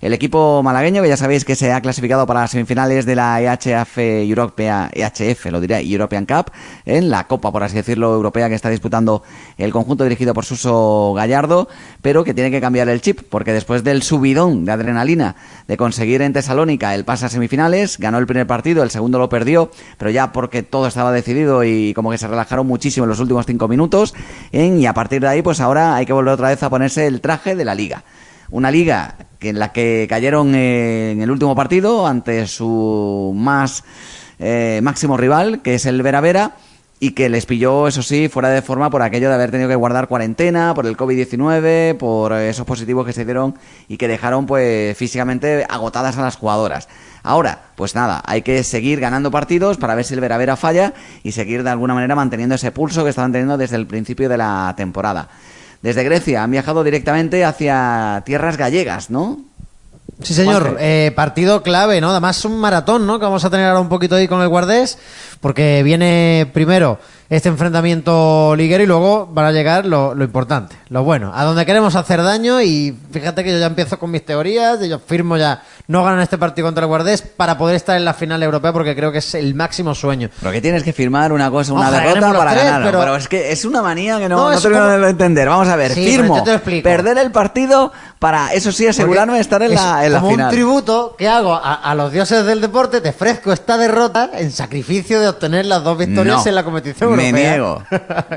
El equipo malagueño, que ya sabéis que se ha clasificado para las semifinales de la EHF Europea, EHF, lo diré, European Cup, en la Copa, por así decirlo, europea que está disputando el conjunto dirigido por Suso Gallardo, pero que tiene que cambiar el chip, porque después del subidón de adrenalina de conseguir en Tesalónica el pase a semifinales, ganó el primer partido, el segundo lo perdió, pero ya porque todo estaba decidido y como que se relajaron muchísimo en los últimos cinco minutos, y a partir de ahí, pues ahora hay que volver otra vez a ponerse el traje de la liga. Una liga en la que cayeron en el último partido ante su más eh, máximo rival, que es el Vera Vera, y que les pilló, eso sí, fuera de forma por aquello de haber tenido que guardar cuarentena, por el COVID-19, por esos positivos que se dieron y que dejaron pues físicamente agotadas a las jugadoras. Ahora, pues nada, hay que seguir ganando partidos para ver si el Vera Vera falla y seguir de alguna manera manteniendo ese pulso que estaban teniendo desde el principio de la temporada. Desde Grecia han viajado directamente hacia tierras gallegas, ¿no? Sí, señor. Eh, partido clave, ¿no? Además, un maratón, ¿no? Que vamos a tener ahora un poquito ahí con el Guardés, porque viene primero este enfrentamiento liguero y luego van a llegar lo, lo, importante, lo bueno, a donde queremos hacer daño y fíjate que yo ya empiezo con mis teorías, yo firmo ya no ganan este partido contra el Guardés para poder estar en la final europea porque creo que es el máximo sueño. Pero que tienes que firmar una cosa, una derrota para ganar, pero... es que es una manía que no, no, termino de entender. Vamos a ver, firmo, perder el partido para, eso sí, asegurarme de estar en la, en la como final. un tributo que hago a, a, los dioses del deporte, te ofrezco esta derrota en sacrificio de obtener las dos victorias en la competición me niego.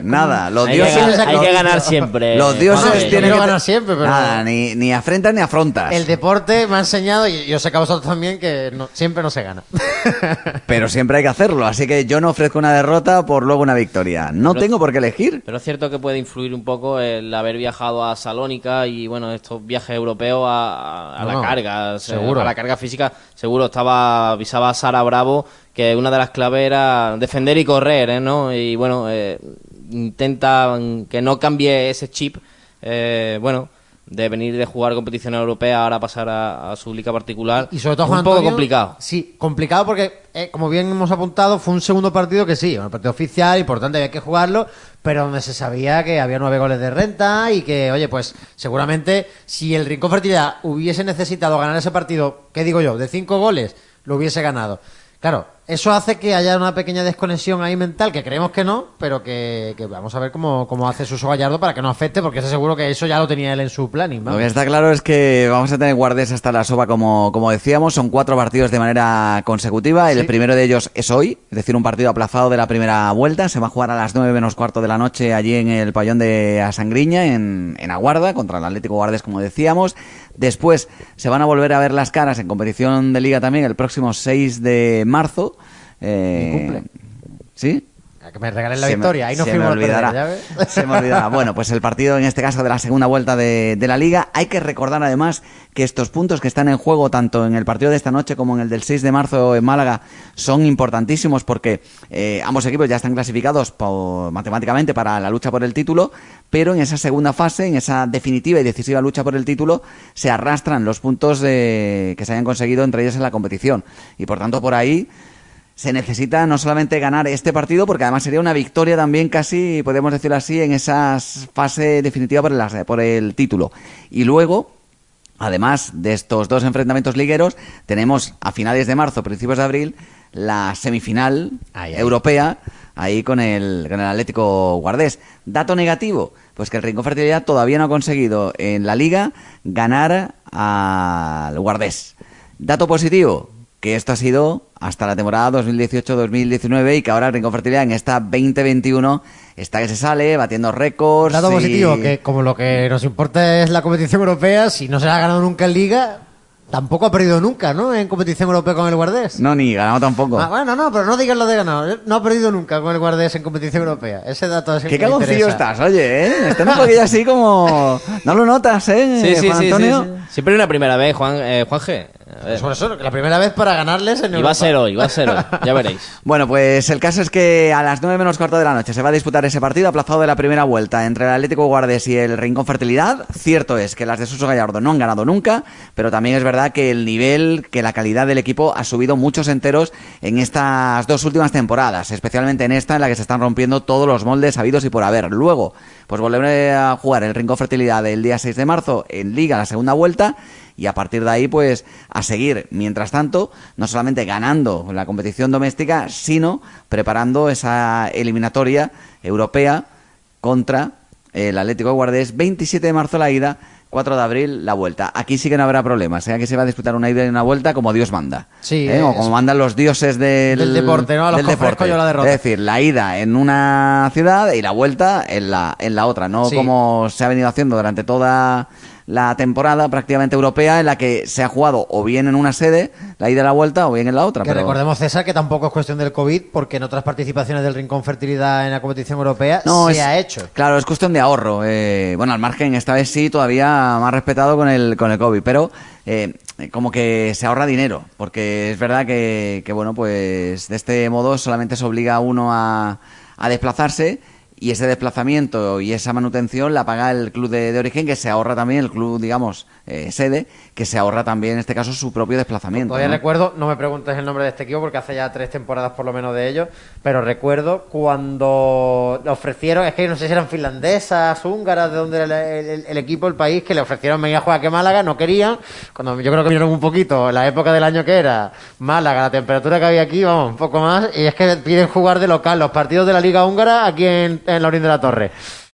Nada. Los hay dioses. Que hay que ganar siempre. Los dioses tienen que ganar siempre, pero. Nada, ni, ni afrentas ni afrontas. El deporte me ha enseñado, y yo sé que a vosotros también, que no, siempre no se gana. pero siempre hay que hacerlo. Así que yo no ofrezco una derrota por luego una victoria. No pero, tengo por qué elegir. Pero es cierto que puede influir un poco el haber viajado a Salónica y, bueno, estos viajes europeos a, a, a no, la carga. Seguro. A la carga física, seguro estaba, avisaba Sara Bravo que una de las claves era defender y correr, ¿eh? ¿no? Y bueno, eh, intenta que no cambie ese chip, eh, bueno, de venir de jugar competición europea ahora pasar a, a su liga particular. Y sobre todo, Juan un poco complicado. Sí, complicado porque, eh, como bien hemos apuntado, fue un segundo partido que sí, un partido oficial, importante, había que jugarlo, pero donde se sabía que había nueve goles de renta y que, oye, pues seguramente si el Rincón Fertilidad hubiese necesitado ganar ese partido, ¿qué digo yo?, de cinco goles, lo hubiese ganado. Claro, eso hace que haya una pequeña desconexión ahí mental, que creemos que no, pero que, que vamos a ver cómo, cómo hace Suso Gallardo para que no afecte, porque estoy seguro que eso ya lo tenía él en su planning. Lo que está claro es que vamos a tener guardes hasta la soba, como, como decíamos, son cuatro partidos de manera consecutiva, el ¿Sí? primero de ellos es hoy, es decir, un partido aplazado de la primera vuelta, se va a jugar a las nueve menos cuarto de la noche allí en el pabellón de Asangriña, en, en Aguarda, contra el Atlético Guardes, como decíamos. Después se van a volver a ver las caras en competición de liga también el próximo 6 de marzo. Eh, cumple. ¿Sí? A que me regalen la se victoria, ahí no se me olvidará. Perder, se me olvidará. Bueno, pues el partido en este caso de la segunda vuelta de, de, la liga. Hay que recordar además que estos puntos que están en juego tanto en el partido de esta noche como en el del 6 de marzo en Málaga son importantísimos porque eh, ambos equipos ya están clasificados por, matemáticamente para la lucha por el título, pero en esa segunda fase, en esa definitiva y decisiva lucha por el título, se arrastran los puntos de, que se hayan conseguido entre ellos en la competición. Y por tanto, por ahí se necesita no solamente ganar este partido, porque además sería una victoria también casi, podemos decirlo así, en esa fase definitiva por el, por el título. Y luego, además de estos dos enfrentamientos ligueros, tenemos a finales de marzo, principios de abril, la semifinal ay, ay. europea, ahí con el, con el Atlético Guardés. Dato negativo, pues que el Rincón Fertilidad todavía no ha conseguido en la liga ganar al Guardés. Dato positivo, que esto ha sido hasta la temporada 2018-2019 y que ahora el Rincón Fertilidad en esta 2021 está que se sale, batiendo récords. Dato y... positivo, que como lo que nos importa es la competición europea, si no se la ha ganado nunca en Liga, Tampoco ha perdido nunca, ¿no? En competición europea con el Guardés. No, ni ganado tampoco. Ah, bueno, no, pero no digas lo de ganado. No ha perdido nunca con el Guardés en competición europea. Ese dato es el Qué que cagoncillo estás, oye, ¿eh? Estás un poquillo así como... No lo notas, ¿eh? Sí, sí, Juan sí, sí, Antonio? sí. Siempre una primera vez, Juan, eh, Juan G. Por eso, que la primera vez para ganarles en Y va Europa. a ser hoy, va a ser hoy. Ya veréis. Bueno, pues el caso es que a las 9 menos cuarto de la noche se va a disputar ese partido aplazado de la primera vuelta entre el Atlético Guardes y el Rincón Fertilidad. Cierto es que las de Suso Gallardo no han ganado nunca, pero también es verdad que el nivel, que la calidad del equipo ha subido muchos enteros en estas dos últimas temporadas, especialmente en esta en la que se están rompiendo todos los moldes habidos y por haber. Luego, pues volveré a jugar el Rincón Fertilidad el día 6 de marzo en Liga, la segunda vuelta. Y a partir de ahí pues a seguir, mientras tanto, no solamente ganando la competición doméstica, sino preparando esa eliminatoria europea contra el Atlético de Guardés, 27 de marzo la ida, 4 de abril la vuelta. Aquí sí que no habrá problemas, sea ¿eh? que se va a disputar una ida y una vuelta como Dios manda. Sí, ¿eh? o como mandan los dioses del, deporte, ¿no? del deporte. Yo la derrota. Es decir, la ida en una ciudad y la vuelta en la, en la otra, no como se ha venido haciendo durante toda la temporada prácticamente europea en la que se ha jugado o bien en una sede, la ida y la vuelta, o bien en la otra. Que recordemos, César, que tampoco es cuestión del COVID, porque en otras participaciones del Rincón Fertilidad en la competición europea no, se ha hecho. Claro, es cuestión de ahorro. Eh, bueno, al margen, esta vez sí, todavía más respetado con el, con el COVID, pero eh, como que se ahorra dinero, porque es verdad que, que, bueno, pues de este modo solamente se obliga a uno a, a desplazarse y ese desplazamiento y esa manutención la paga el club de, origen, que se ahorra también, el club, digamos, eh, sede, que se ahorra también en este caso su propio desplazamiento. Todavía recuerdo, no me preguntes el nombre de este equipo porque hace ya tres temporadas por lo menos de ellos, pero recuerdo cuando le ofrecieron, es que no sé si eran finlandesas, húngaras, de donde era el, equipo, el país, que le ofrecieron venir a jugar a Málaga, no querían, cuando yo creo que vinieron un poquito, la época del año que era, Málaga, la temperatura que había aquí, vamos, un poco más, y es que piden jugar de local los partidos de la Liga Húngara aquí en en la orilla de la Torre.